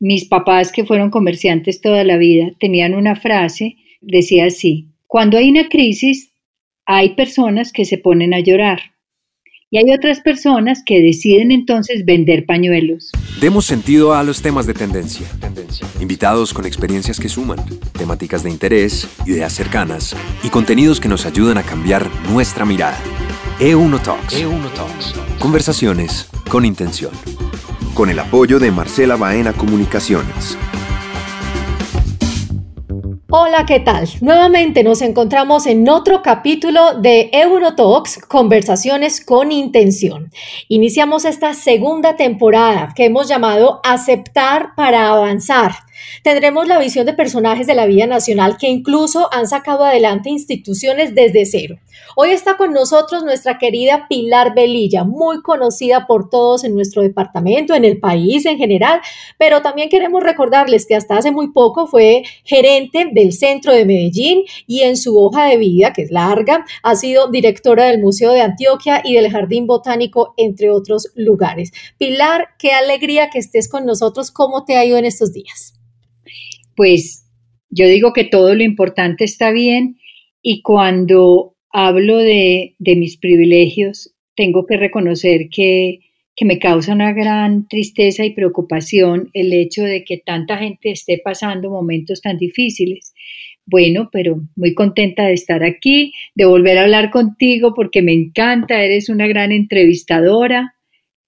mis papás que fueron comerciantes toda la vida tenían una frase, decía así, cuando hay una crisis hay personas que se ponen a llorar y hay otras personas que deciden entonces vender pañuelos. Demos sentido a los temas de tendencia. Invitados con experiencias que suman, temáticas de interés, ideas cercanas y contenidos que nos ayudan a cambiar nuestra mirada. E1 Talks. E1 Talks. Conversaciones con intención con el apoyo de Marcela Baena Comunicaciones. Hola, ¿qué tal? Nuevamente nos encontramos en otro capítulo de Eurotalks, Conversaciones con Intención. Iniciamos esta segunda temporada que hemos llamado Aceptar para Avanzar Tendremos la visión de personajes de la vida nacional que incluso han sacado adelante instituciones desde cero. Hoy está con nosotros nuestra querida Pilar Velilla, muy conocida por todos en nuestro departamento, en el país en general, pero también queremos recordarles que hasta hace muy poco fue gerente del Centro de Medellín y en su hoja de vida, que es larga, ha sido directora del Museo de Antioquia y del Jardín Botánico, entre otros lugares. Pilar, qué alegría que estés con nosotros. ¿Cómo te ha ido en estos días? Pues yo digo que todo lo importante está bien y cuando hablo de, mis privilegios, tengo que reconocer que, que me causa una gran tristeza y preocupación el hecho de que tanta gente esté pasando momentos tan difíciles. Bueno, pero muy contenta de estar aquí, de volver a hablar contigo porque me encanta, eres una gran entrevistadora,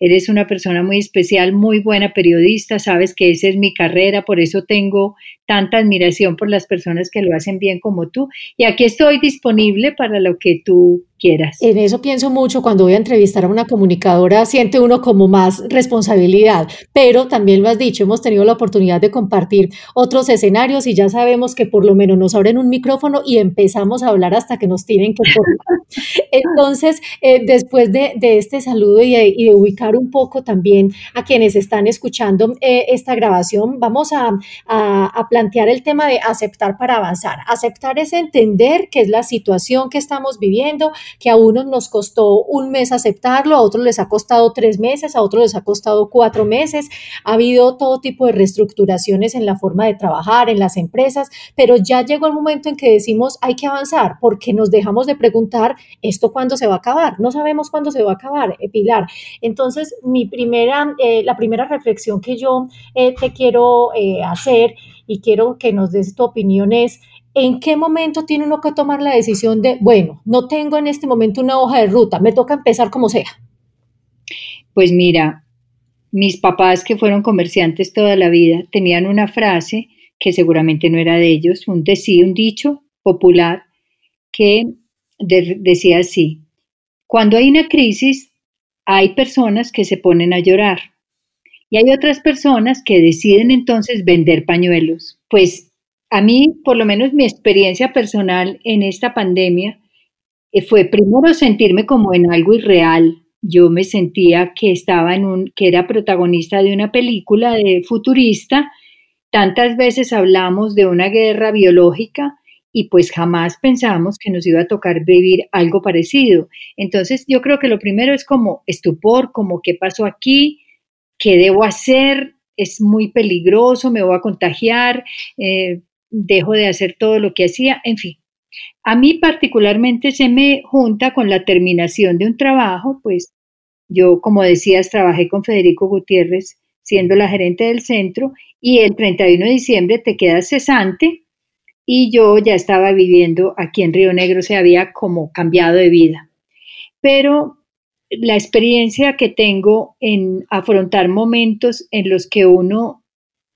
Eres una persona muy especial, muy buena periodista, sabes que esa es mi carrera, por eso tengo tanta admiración por las personas que lo hacen bien como tú. Y aquí estoy disponible para lo que tú quieras. En eso pienso mucho cuando voy a entrevistar a una comunicadora, siente uno como más responsabilidad, pero también lo has dicho, hemos tenido la oportunidad de compartir otros escenarios y ya sabemos que por lo menos nos abren un micrófono y empezamos a hablar hasta que nos tienen que cortar. Entonces, eh, después de, este saludo y de, ubicar un poco también a quienes están escuchando eh, esta grabación, vamos a, a plantear el tema de aceptar para avanzar. Aceptar es entender que es la situación que estamos viviendo, que a unos nos costó un mes aceptarlo, a otros les ha costado tres meses, a otros les ha costado cuatro meses. Ha habido todo tipo de reestructuraciones en la forma de trabajar, en las empresas, pero ya llegó el momento en que decimos hay que avanzar porque nos dejamos de preguntar esto cuándo se va a acabar. No sabemos cuándo se va a acabar, eh, Pilar. Entonces, mi primera, eh, la primera reflexión que yo eh, te quiero hacer y quiero que nos des tu opinión es, ¿en qué momento tiene uno que tomar la decisión de, bueno, no tengo en este momento una hoja de ruta, me toca empezar como sea? Pues mira, mis papás que fueron comerciantes toda la vida tenían una frase que seguramente no era de ellos, un, decir, un dicho popular que decía así, cuando hay una crisis hay personas que se ponen a llorar y hay otras personas que deciden entonces vender pañuelos. Pues a mí, por lo menos mi experiencia personal en esta pandemia, eh, fue primero sentirme como en algo irreal. Yo me sentía que estaba en un, que era protagonista de una película de futurista. Tantas veces hablamos de una guerra biológica y pues jamás pensamos que nos iba a tocar vivir algo parecido. Entonces yo creo que lo primero es como estupor, como qué pasó aquí, qué debo hacer, es muy peligroso, me voy a contagiar, eh, dejo de hacer todo lo que hacía, en fin. A mí particularmente se me junta con la terminación de un trabajo, pues yo, como decías, trabajé con Federico Gutiérrez siendo la gerente del centro y el 31 de diciembre te quedas cesante y yo ya estaba viviendo aquí en Río Negro, se había como cambiado de vida. Pero la experiencia que tengo en afrontar momentos en los que uno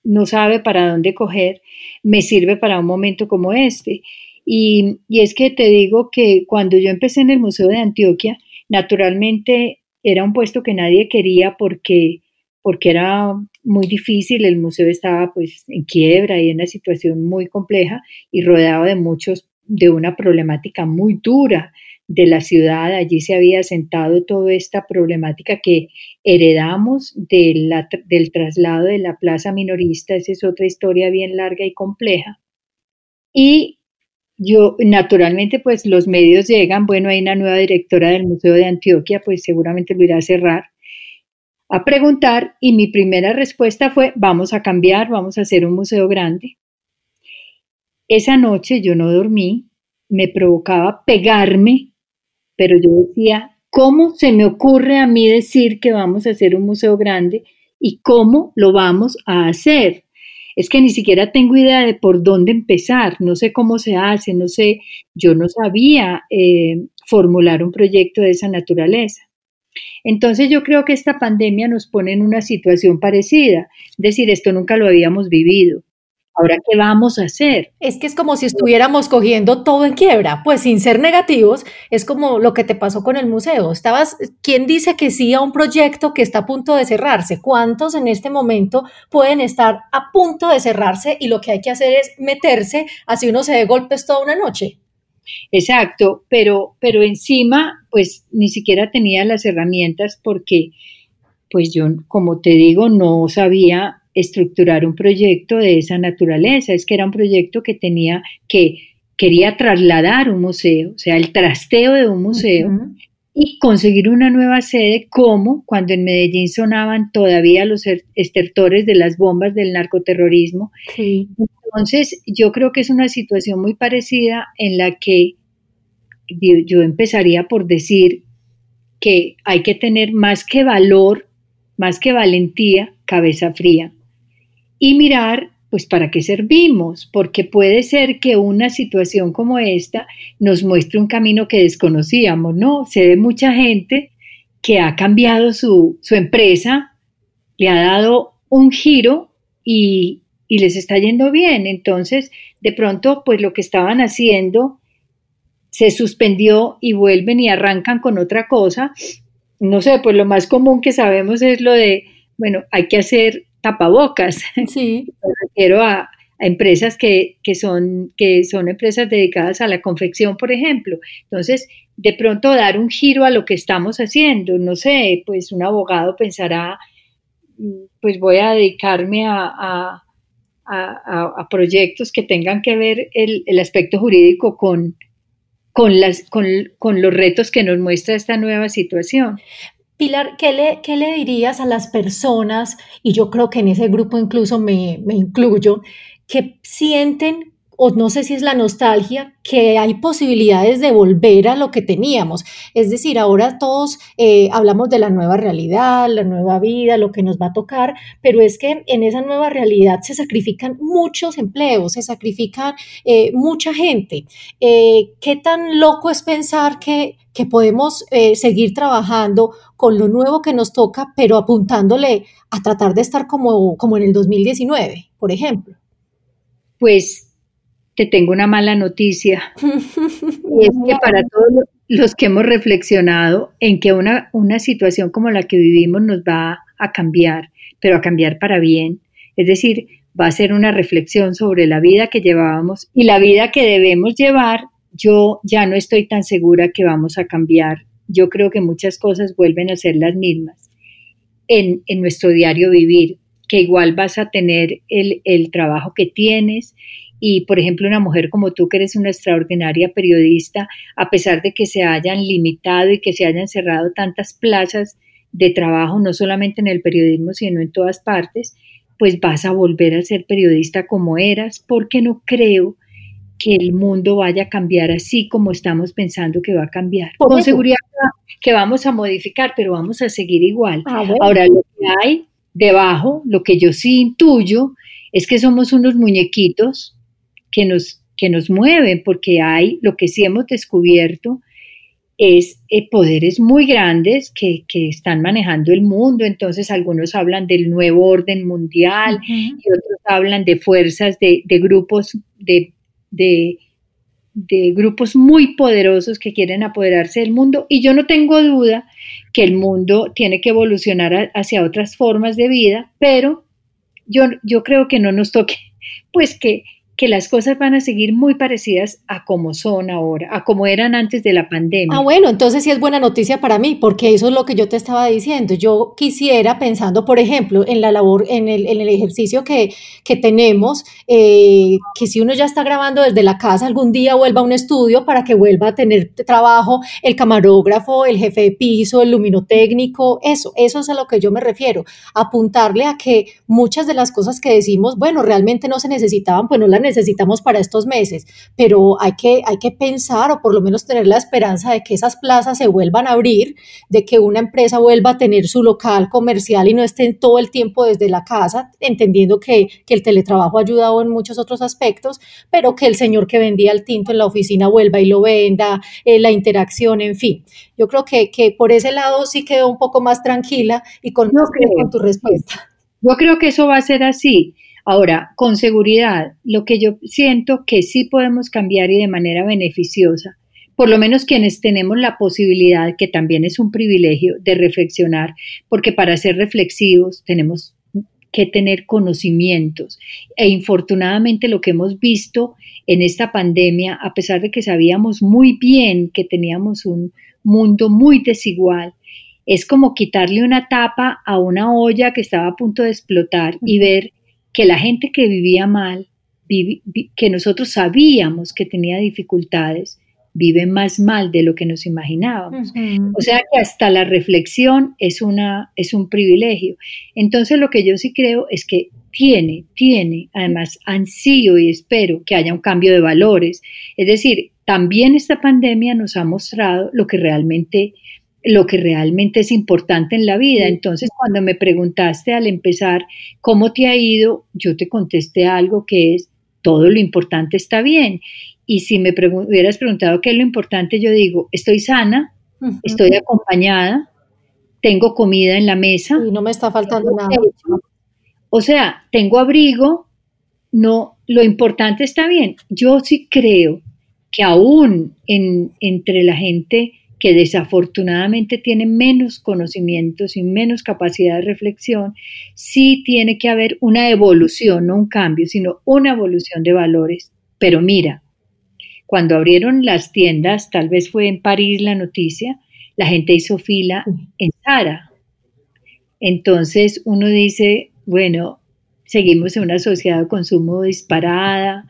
no sabe para dónde coger, me sirve para un momento como este. Y, es que te digo que cuando yo empecé en el Museo de Antioquia, naturalmente era un puesto que nadie quería porque, porque era muy difícil, el museo estaba pues en quiebra y en una situación muy compleja y rodeado de muchos, de una problemática muy dura de la ciudad. Allí se había sentado toda esta problemática que heredamos del traslado de la plaza minorista. Esa es otra historia bien larga y compleja. Y yo, naturalmente, pues los medios llegan, bueno, hay una nueva directora del Museo de Antioquia, pues seguramente lo irá a cerrar. a preguntar y mi primera respuesta fue, vamos a cambiar, vamos a hacer un museo grande. Esa noche yo no dormí, me provocaba pegarme, pero yo decía, ¿cómo se me ocurre a mí decir que vamos a hacer un museo grande y cómo lo vamos a hacer? Es que ni siquiera tengo idea de por dónde empezar, no sé cómo se hace, no sé, yo no sabía eh, formular un proyecto de esa naturaleza. Entonces yo creo que esta pandemia nos pone en una situación parecida, es decir, esto nunca lo habíamos vivido. Ahora, ¿qué vamos a hacer? Es que es como si estuviéramos cogiendo todo en quiebra, pues sin ser negativos, es como lo que te pasó con el museo. Estabas, ¿quién dice que sí a un proyecto que está a punto de cerrarse? ¿Cuántos en este momento pueden estar a punto de cerrarse y lo que hay que hacer es meterse así uno se dé golpes toda una noche? Exacto, pero, pero encima, pues ni siquiera tenía las herramientas porque, pues yo, como te digo, no sabía estructurar un proyecto de esa naturaleza. Es que era un proyecto que tenía que quería trasladar un museo, o sea, el trasteo de un museo y conseguir una nueva sede como cuando en Medellín sonaban todavía los er, estertores de las bombas del narcoterrorismo. Sí. Entonces, yo creo que es una situación muy parecida en la que yo empezaría por decir que hay que tener más que valor, más que valentía, cabeza fría y mirar pues para qué servimos, porque puede ser que una situación como esta nos muestre un camino que desconocíamos, ¿no? Se ve mucha gente que ha cambiado su, su empresa, le ha dado un giro y, y les está yendo bien. Entonces, de pronto, pues lo que estaban haciendo se suspendió y vuelven y arrancan con otra cosa. No sé, pues lo más común que sabemos es lo de, bueno, hay que hacer tapabocas. Sí. Me refiero a, empresas que, son, que son empresas dedicadas a la confección, por ejemplo. Entonces, de pronto dar un giro a lo que estamos haciendo. No sé, pues un abogado pensará, mm, pues voy a dedicarme a a, proyectos que tengan que ver el, aspecto jurídico con, con, las, con, los retos que nos muestra esta nueva situación. Pilar, ¿qué le, ¿qué le, dirías a las personas, y yo creo que en ese grupo incluso me incluyo, que sienten o no sé si es la nostalgia, que hay posibilidades de volver a lo que teníamos. Es decir, ahora todos eh, hablamos de la nueva realidad, la nueva vida, lo que nos va a tocar, pero es que en esa nueva realidad se sacrifican muchos empleos, se sacrifica eh, mucha gente. Eh, ¿Qué tan loco es pensar que, que podemos seguir trabajando con lo nuevo que nos toca, pero apuntándole a tratar de estar como, como en el 2019, por ejemplo? Pues te tengo una mala noticia. y es que para todos los que hemos reflexionado en que una, una situación como la que vivimos nos va a cambiar, pero a cambiar para bien. Es decir, va a ser una reflexión sobre la vida que llevábamos y la vida que debemos llevar. Yo ya no estoy tan segura que vamos a cambiar. Yo creo que muchas cosas vuelven a ser las mismas en, en nuestro diario vivir, que igual vas a tener el, el trabajo que tienes y, por ejemplo, una mujer como tú, que eres una extraordinaria periodista, a pesar de que se hayan limitado y que se hayan cerrado tantas plazas de trabajo, no solamente en el periodismo, sino en todas partes, pues vas a volver a ser periodista como eras, porque no creo que el mundo vaya a cambiar así como estamos pensando que va a cambiar. Con seguridad que vamos a modificar, pero vamos a seguir igual. Ah, Ahora, lo que hay debajo, lo que yo sí intuyo, es que somos unos muñequitos que nos, que nos mueven, porque hay, lo que sí hemos descubierto es eh, poderes muy grandes que, están manejando el mundo. Entonces algunos hablan del nuevo orden mundial y otros hablan de fuerzas, de, grupos, de, de, grupos muy poderosos que quieren apoderarse del mundo. Y yo no tengo duda que el mundo tiene que evolucionar hacia otras formas de vida, pero yo, yo creo que no nos toque, pues que que las cosas van a seguir muy parecidas a como son ahora, a como eran antes de la pandemia. Ah, bueno, entonces sí es buena noticia para mí, porque eso es lo que yo te estaba diciendo. Yo quisiera, pensando, por ejemplo, en la labor, en el, ejercicio que, que tenemos, eh, que si uno ya está grabando desde la casa, algún día vuelva a un estudio para que vuelva a tener trabajo el camarógrafo, el jefe de piso, el luminotécnico, eso, eso es a lo que yo me refiero, apuntarle a que muchas de las cosas que decimos, bueno, realmente no se necesitaban, pues no las necesitamos para estos meses, pero hay que, hay que pensar o por lo menos tener la esperanza de que esas plazas se vuelvan a abrir, de que una empresa vuelva a tener su local comercial y no esté todo el tiempo desde la casa, entendiendo que, que el teletrabajo ha ayudado en muchos otros aspectos, pero que el señor que vendía el tinto en la oficina vuelva y lo venda, eh, la interacción, en fin. Yo creo que, que por ese lado sí quedo un poco más tranquila y con, con tu respuesta. Yo creo que eso va a ser así. Ahora, con seguridad, lo que yo siento que sí podemos cambiar y de manera beneficiosa, por lo menos quienes tenemos la posibilidad, que también es un privilegio, de reflexionar, porque para ser reflexivos tenemos que tener conocimientos. E infortunadamente lo que hemos visto en esta pandemia, a pesar de que sabíamos muy bien que teníamos un mundo muy desigual, es como quitarle una tapa a una olla que estaba a punto de explotar y ver que la gente que vivía mal, que nosotros sabíamos que tenía dificultades, vive más mal de lo que nos imaginábamos. O sea que hasta la reflexión es, una, es un privilegio. Entonces lo que yo sí creo es que tiene, tiene, además ansío y espero que haya un cambio de valores. Es decir, también esta pandemia nos ha mostrado lo que realmente lo que realmente es importante en la vida. Entonces, cuando me preguntaste al empezar cómo te ha ido, yo te contesté algo que es, todo lo importante está bien. Y si me hubieras preguntado qué es lo importante, yo digo, estoy sana, estoy acompañada, tengo comida en la mesa. Y no me está faltando nada. O sea, tengo abrigo, no, lo importante está bien. Yo sí creo que aún en, entre la gente que desafortunadamente tiene menos conocimientos y menos capacidad de reflexión, sí tiene que haber una evolución, no un cambio, sino una evolución de valores. Pero mira, cuando abrieron las tiendas, tal vez fue en París la noticia, la gente hizo fila en Zara. Entonces uno dice, bueno, seguimos en una sociedad de consumo disparada,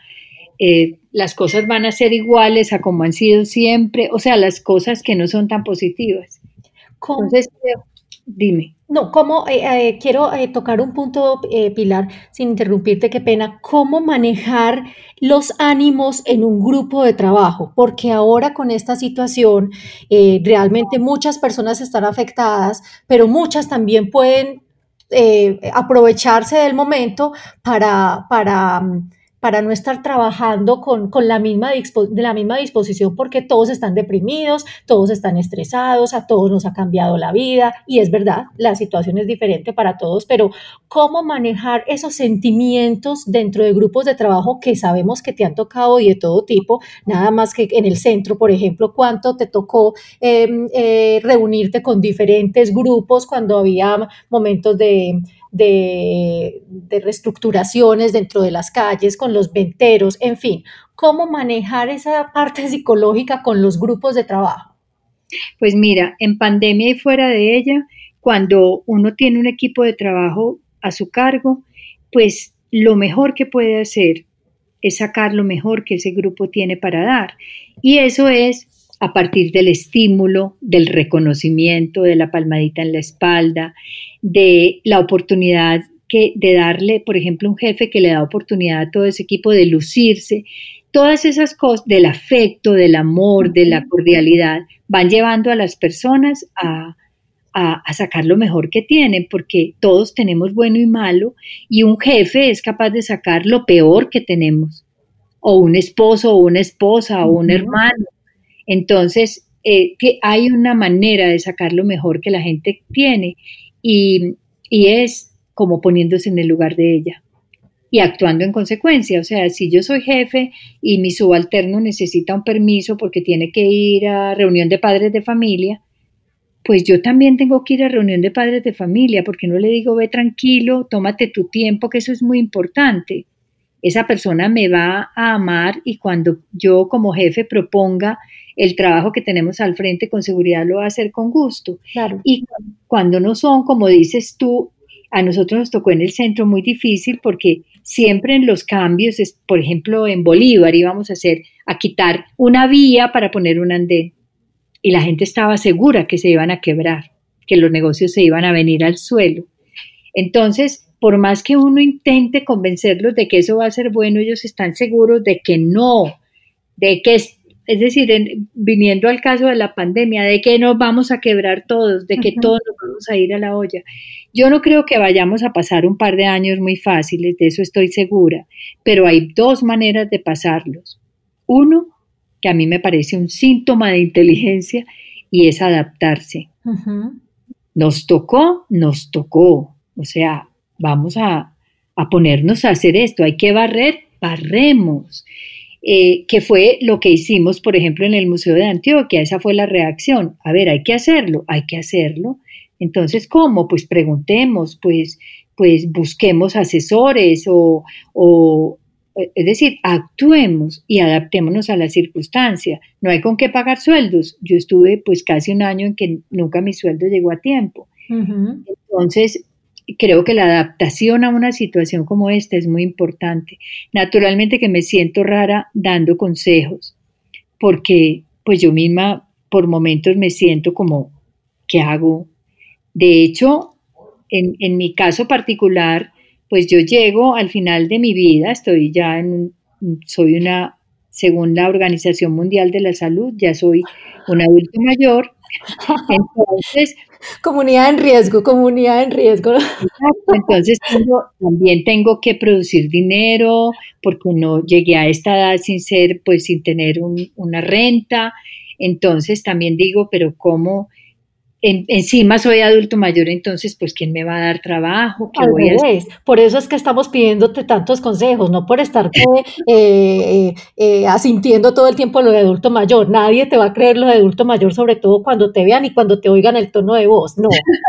eh, las cosas van a ser iguales a como han sido siempre, o sea, las cosas que no son tan positivas. Entonces, dime. No, como eh, eh, quiero tocar un punto, Pilar, sin interrumpirte, qué pena, cómo manejar los ánimos en un grupo de trabajo, porque ahora con esta situación realmente muchas personas están afectadas, pero muchas también pueden aprovecharse del momento para, para mm, para no estar trabajando con, la, misma de la misma disposición porque todos están deprimidos, todos están estresados, a todos nos ha cambiado la vida. Y es verdad, la situación es diferente para todos, pero cómo manejar esos sentimientos dentro de grupos de trabajo que sabemos que te han tocado y de todo tipo, nada más que en el centro, por ejemplo, cuánto te tocó em, eh, reunirte con diferentes grupos cuando había momentos de reestructuraciones dentro de las calles, con los venteros, en fin, cómo manejar esa parte psicológica con los grupos de trabajo. Pues mira, en pandemia y fuera de ella, cuando uno tiene un equipo de trabajo a su cargo, pues lo mejor que puede hacer es sacar lo mejor que ese grupo tiene para dar. Y eso es a partir del estímulo, del reconocimiento, de la palmadita en la espalda, de la oportunidad que, de darle, por ejemplo, un jefe que le da oportunidad a todo ese equipo de lucirse. Todas esas cosas del afecto, del amor, de la cordialidad, van llevando a las personas a, a, sacar lo mejor que tienen, porque todos tenemos bueno y malo, y un jefe es capaz de sacar lo peor que tenemos, o un esposo, o una esposa, o un hermano, entonces, eh, hay una manera de sacar lo mejor que la gente tiene y, es como poniéndose en el lugar de ella y actuando en consecuencia. O sea, si yo soy jefe y mi subalterno necesita un permiso porque tiene que ir a reunión de padres de familia, pues yo también tengo que ir a reunión de padres de familia porque no le digo ve tranquilo, tómate tu tiempo, que eso es muy importante. Esa persona me va a amar y cuando yo como jefe proponga el trabajo que tenemos al frente, con seguridad lo va a hacer con gusto. Claro. Y cuando no son, como dices tú, a nosotros nos tocó en el centro muy difícil porque siempre en los cambios, es, por ejemplo, en Bolívar íbamos a hacer, a quitar una vía para poner un andén. Y la gente estaba segura que se iban a quebrar, que los negocios se iban a venir al suelo. Entonces, por más que uno intente convencerlos de que eso va a ser bueno, ellos están seguros de que no, de que es, es decir, viniendo al caso de la pandemia, de que nos vamos a quebrar todos, de que todos nos vamos a ir a la olla. Yo no creo que vayamos a pasar un par de años muy fáciles, de eso estoy segura, pero hay dos maneras de pasarlos. Uno, que a mí me parece un síntoma de inteligencia, y es adaptarse. Nos tocó, nos tocó. O sea, vamos a, ponernos a hacer esto, hay que barrer, barremos. Eh, que fue lo que hicimos, por ejemplo, en el Museo de Antioquia, esa fue la reacción. A ver, hay que hacerlo, hay que hacerlo. Entonces, ¿cómo? Pues preguntemos, pues, pues busquemos asesores o, o es decir, actuemos y adaptémonos a la circunstancia. No hay con qué pagar sueldos. Yo estuve pues casi un año en que nunca mi sueldo llegó a tiempo. Entonces, creo que la adaptación a una situación como esta es muy importante. Naturalmente que me siento rara dando consejos, porque pues yo misma por momentos me siento como, ¿qué hago? De hecho, en, en mi caso particular, pues yo llego al final de mi vida, estoy ya en, soy una, según la Organización Mundial de la Salud, ya soy un adulto mayor. Entonces, comunidad en riesgo, comunidad en riesgo. Entonces también tengo que producir dinero porque no llegué a esta edad sin ser, pues sin tener una renta. Entonces también digo, pero ¿cómo? Encima soy adulto mayor, entonces, pues, ¿quién me va a dar trabajo? Por eso es que estamos pidiéndote tantos consejos, no por estarte eh, eh, eh, asintiendo todo el tiempo lo de adulto mayor. Nadie te va a creer lo de adulto mayor, sobre todo cuando te vean y cuando te oigan el tono de voz. No,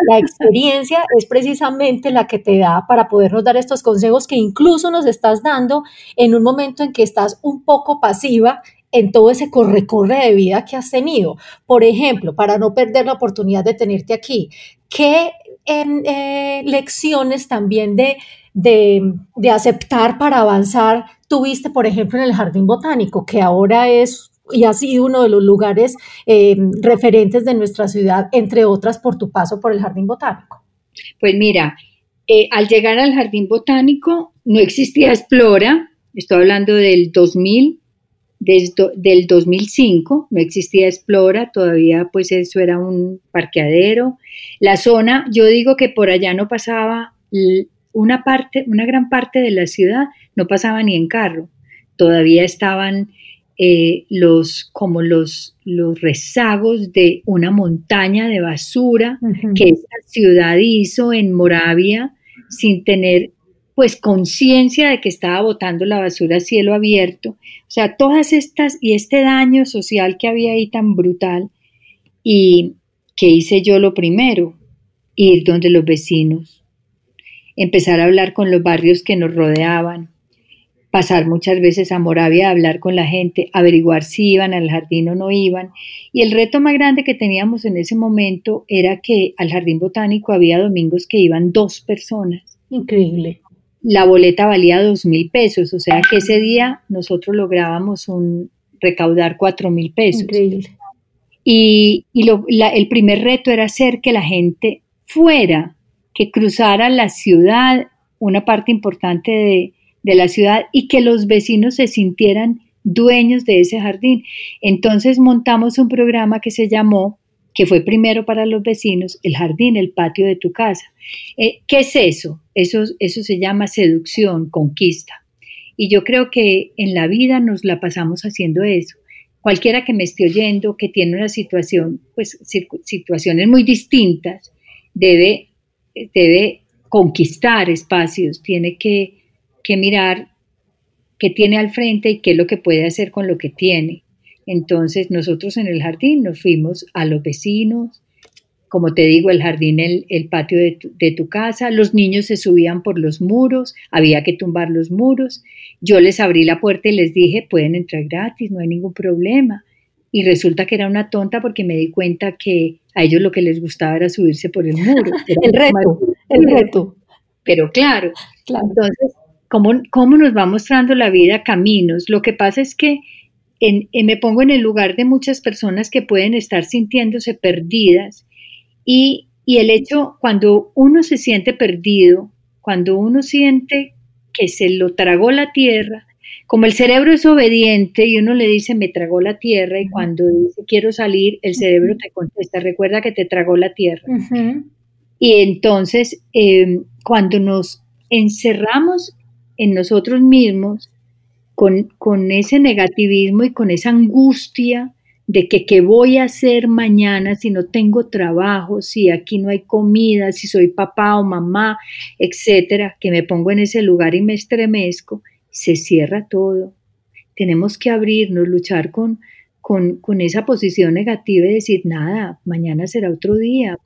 la experiencia es precisamente la que te da para podernos dar estos consejos que incluso nos estás dando en un momento en que estás un poco pasiva en todo ese corre-corre de vida que has tenido. Por ejemplo, para no perder la oportunidad de tenerte aquí, ¿qué em, eh, lecciones también de, de, aceptar para avanzar tuviste, por ejemplo, en el Jardín Botánico, que ahora es y ha sido uno de los lugares em, referentes de nuestra ciudad, entre otras por tu paso por el Jardín Botánico? Pues mira, eh, al llegar al Jardín Botánico no existía Explora, estoy hablando del 2000, desde del 2005 no existía Explora, todavía pues eso era un parqueadero. La zona, yo digo que por allá no pasaba una parte, una gran parte de la ciudad no pasaba ni en carro. Todavía estaban eh, los como los, los rezagos de una montaña de basura que esta ciudad hizo en Moravia sin tener pues conciencia de que estaba botando la basura a cielo abierto. O sea, todas estas y este daño social que había ahí tan brutal. ¿Y qué hice yo lo primero? Ir donde los vecinos, empezar a hablar con los barrios que nos rodeaban, pasar muchas veces a Moravia a hablar con la gente, averiguar si iban al jardín o no iban. Y el reto más grande que teníamos en ese momento era que al jardín botánico había domingos que iban dos personas. Increíble la boleta valía dos mil pesos, o sea que ese día nosotros lográbamos un, recaudar cuatro mil pesos. Increíble. Y, el primer reto era hacer que la gente fuera, que cruzara la ciudad, una parte importante de, de la ciudad, y que los vecinos se sintieran dueños de ese jardín. Entonces montamos un programa que se llamó que fue primero para los vecinos, el jardín, el patio de tu casa. Eh, ¿Qué es eso? eso? Eso se llama seducción, conquista. Y yo creo que en la vida nos la pasamos haciendo eso. Cualquiera que me esté oyendo, que tiene una situación, pues situaciones muy distintas, debe, debe conquistar espacios, tiene que, que mirar qué tiene al frente y qué es lo que puede hacer con lo que tiene. Entonces nosotros en el jardín nos fuimos a los vecinos, como te digo, el jardín, el, el patio de tu, de tu, casa, los niños se subían por los muros, había que tumbar los muros, yo les abrí la puerta y les dije, pueden entrar gratis, no hay ningún problema. Y resulta que era una tonta porque me di cuenta que a ellos lo que les gustaba era subirse por el muro. el reto, el reto. Pero claro, claro. entonces, ¿cómo, ¿cómo nos va mostrando la vida caminos? Lo que pasa es que en, en, me pongo en el lugar de muchas personas que pueden estar sintiéndose perdidas y, y el hecho, cuando uno se siente perdido, cuando uno siente que se lo tragó la tierra, como el cerebro es obediente y uno le dice me tragó la tierra y cuando dice quiero salir, el cerebro te contesta, recuerda que te tragó la tierra. Y entonces, eh, cuando nos encerramos en nosotros mismos con, con ese negativismo y con esa angustia, de que qué voy a hacer mañana si no tengo trabajo, si aquí no hay comida, si soy papá o mamá, etcétera, que me pongo en ese lugar y me estremezco, se cierra todo. Tenemos que abrirnos, luchar con, con, con esa posición negativa y decir, nada, mañana será otro día,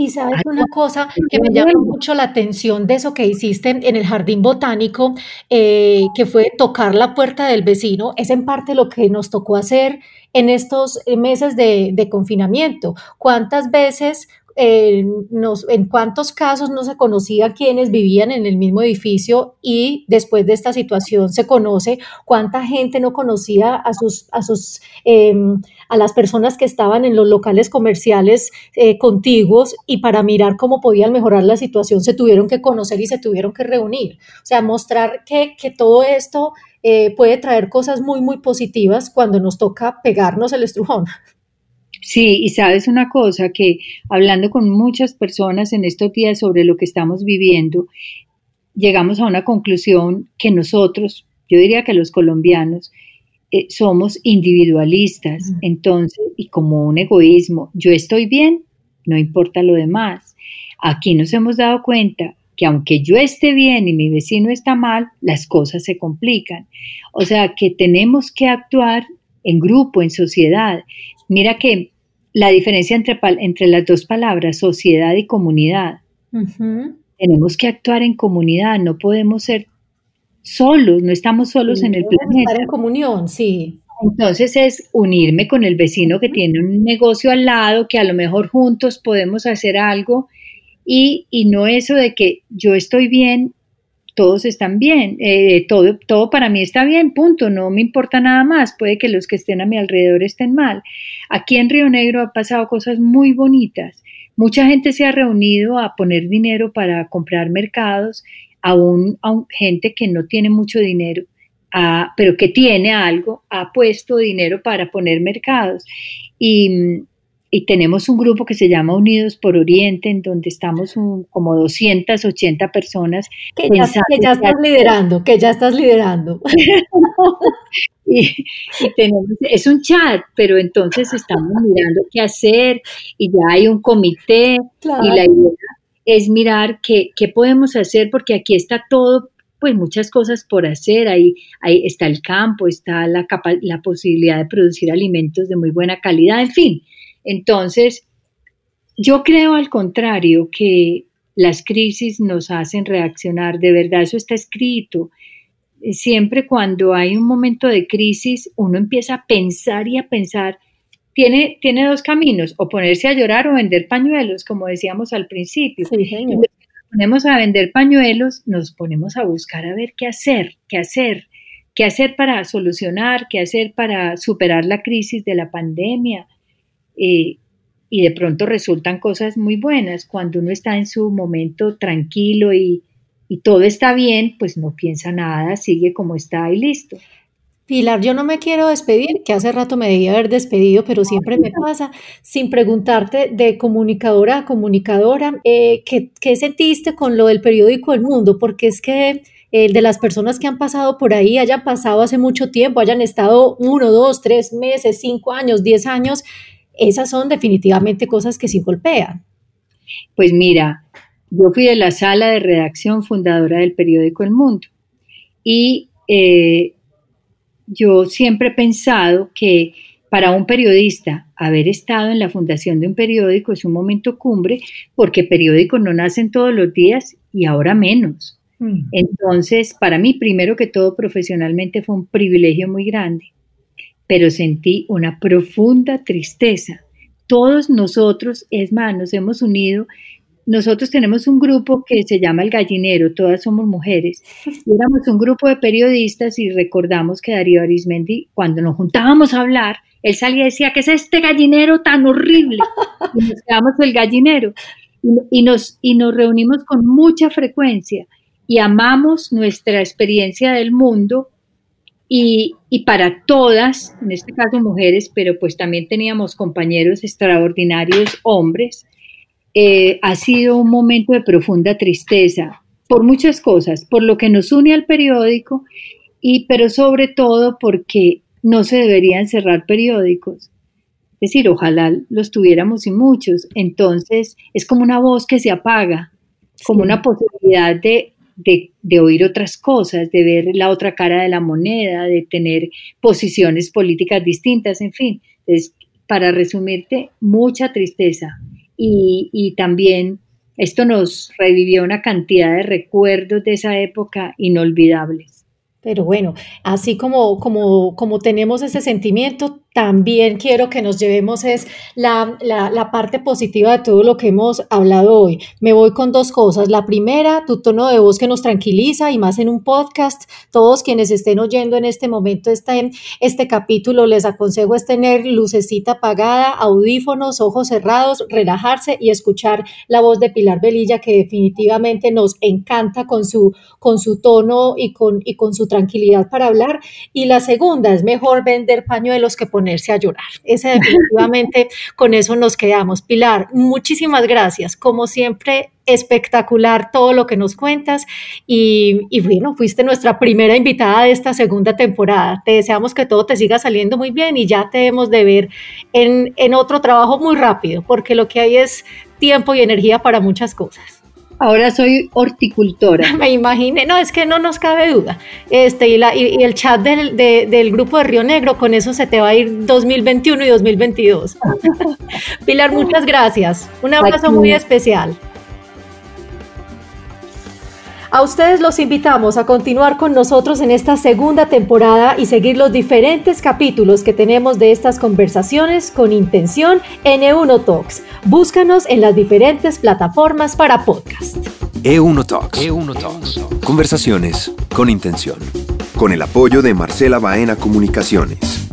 y sabes una cosa que me llama mucho la atención de eso que hiciste en el jardín botánico, eh, que fue tocar la puerta del vecino, es en parte lo que nos tocó hacer en estos meses de, de confinamiento. ¿Cuántas veces en cuántos casos no se conocía quienes vivían en el mismo edificio y después de esta situación se conoce cuánta gente no conocía a sus, a sus, em, a las personas que estaban en los locales comerciales eh, contiguos y para mirar cómo podían mejorar la situación se tuvieron que conocer y se tuvieron que reunir. O sea, mostrar que, que todo esto eh, puede traer cosas muy, muy positivas cuando nos toca pegarnos el estrujón. Sí, y sabes una cosa, que hablando con muchas personas en estos días sobre lo que estamos viviendo, llegamos a una conclusión que nosotros, yo diría que los colombianos, eh, somos individualistas, entonces, y como un egoísmo, yo estoy bien, no importa lo demás. Aquí nos hemos dado cuenta que aunque yo esté bien y mi vecino está mal, las cosas se complican. O sea, que tenemos que actuar en grupo, en sociedad. Mira que la diferencia entre, entre las dos palabras, sociedad y comunidad. Tenemos que actuar en comunidad, no podemos ser solos, no estamos solos en el planeta. Estar en comunión, sí. Entonces es unirme con el vecino que tiene un negocio al lado, que a lo mejor juntos podemos hacer algo y, y no eso de que yo estoy bien todos están bien, eh, todo, todo para mí está bien, punto, no me importa nada más, puede que los que estén a mi alrededor estén mal. Aquí en Río Negro ha pasado cosas muy bonitas. Mucha gente se ha reunido a poner dinero para comprar mercados, aún, aún gente que no tiene mucho dinero, pero que tiene algo, ha puesto dinero para poner mercados. Y, y tenemos un grupo que se llama Unidos por Oriente, en donde estamos como 280 personas. Que ya, estás liderando, que ya estás liderando. y, tenemos, es un chat, pero entonces estamos mirando qué hacer y ya hay un comité y la idea es mirar qué, qué podemos hacer porque aquí está todo pues muchas cosas por hacer. Ahí, ahí está el campo, está la, la posibilidad de producir alimentos de muy buena calidad, en fin, entonces, yo creo al contrario que las crisis nos hacen reaccionar, de verdad eso está escrito. Siempre cuando hay un momento de crisis, uno empieza a pensar y a pensar, tiene, tiene dos caminos, o ponerse a llorar o vender pañuelos, como decíamos al principio. Sí, nos ponemos a vender pañuelos, nos ponemos a buscar a ver qué hacer, qué hacer, qué hacer para solucionar, qué hacer para superar la crisis de la pandemia, eh, y de pronto resultan cosas muy buenas. Cuando uno está en su momento tranquilo y, y todo está bien, pues no piensa nada, sigue como está y listo. Pilar, yo no me quiero despedir, que hace rato me debía haber despedido, pero siempre me pasa, sin preguntarte de comunicadora a comunicadora, eh, ¿qué, ¿qué, sentiste con lo del periódico El Mundo? Porque es que eh, de las personas que han pasado por ahí, hayan pasado hace mucho tiempo, hayan estado uno, dos, tres meses, cinco años, diez años, esas son definitivamente cosas que sí golpean. Pues mira, yo fui de la sala de redacción fundadora del periódico El Mundo y eh, yo siempre he pensado que Para un periodista, haber estado en la fundación de un periódico es un momento cumbre porque periódicos no nacen todos los días y ahora menos. Mm. Entonces, para mí, primero que todo, profesionalmente fue un privilegio muy grande, pero sentí una profunda tristeza. Todos nosotros, es más, nos hemos unido. Nosotros tenemos un grupo que se llama El Gallinero, todas somos mujeres, y éramos un grupo de periodistas y recordamos que Darío Arismendi, cuando nos juntábamos a hablar, él salía y decía, ¿qué es este gallinero tan horrible? Y nos quedamos el gallinero. Y, nos, y nos reunimos con mucha frecuencia y amamos nuestra experiencia del mundo y, para todas, en este caso mujeres, pero pues también teníamos compañeros extraordinarios hombres, eh, ha sido un momento de profunda tristeza por muchas cosas, por lo que nos une al periódico y pero sobre todo porque no se deberían cerrar periódicos. Es decir, ojalá los tuviéramos y muchos. Entonces es como una voz que se apaga, como una posibilidad de de, oír otras cosas, de ver la otra cara de la moneda, de tener posiciones políticas distintas, en fin. Entonces, para resumirte, mucha tristeza y, y también esto nos revivió una cantidad de recuerdos de esa época inolvidables. Pero bueno, así como, como, como tenemos ese sentimiento, también quiero que nos llevemos es la, la, parte positiva de todo lo que hemos hablado hoy. Me voy con dos cosas. La primera, tu tono de voz que nos tranquiliza y más en un podcast. Todos quienes estén oyendo en este momento este, este capítulo, les aconsejo es tener lucecita apagada, audífonos, ojos cerrados, relajarse y escuchar la voz de Pilar Velilla que definitivamente nos encanta con su, con su tono y con, y con su tranquilidad para hablar. Y la segunda, es mejor vender pañuelos que ponerse a llorar. Ese definitivamente con eso nos quedamos. Pilar, muchísimas gracias. Como siempre, espectacular todo lo que nos cuentas y, bueno, fuiste nuestra primera invitada de esta segunda temporada. Te deseamos que todo te siga saliendo muy bien y ya te hemos de ver en otro trabajo muy rápido, porque lo que hay es tiempo y energía para muchas cosas. Ahora soy horticultora. Me imaginé, no, es que no nos cabe duda. Este, y, la, y, el chat del, del, grupo de Río Negro, con eso se te va a ir 2021 y 2022. Pilar, muchas gracias. Un abrazo muy especial. A ustedes los invitamos a continuar con nosotros en esta segunda temporada y seguir los diferentes capítulos que tenemos de estas conversaciones con intención N1 Talks. Búscanos en las diferentes plataformas para podcast. E1 Talks. E1 Talks. Conversaciones con intención. Con el apoyo de Marcela Baena Comunicaciones.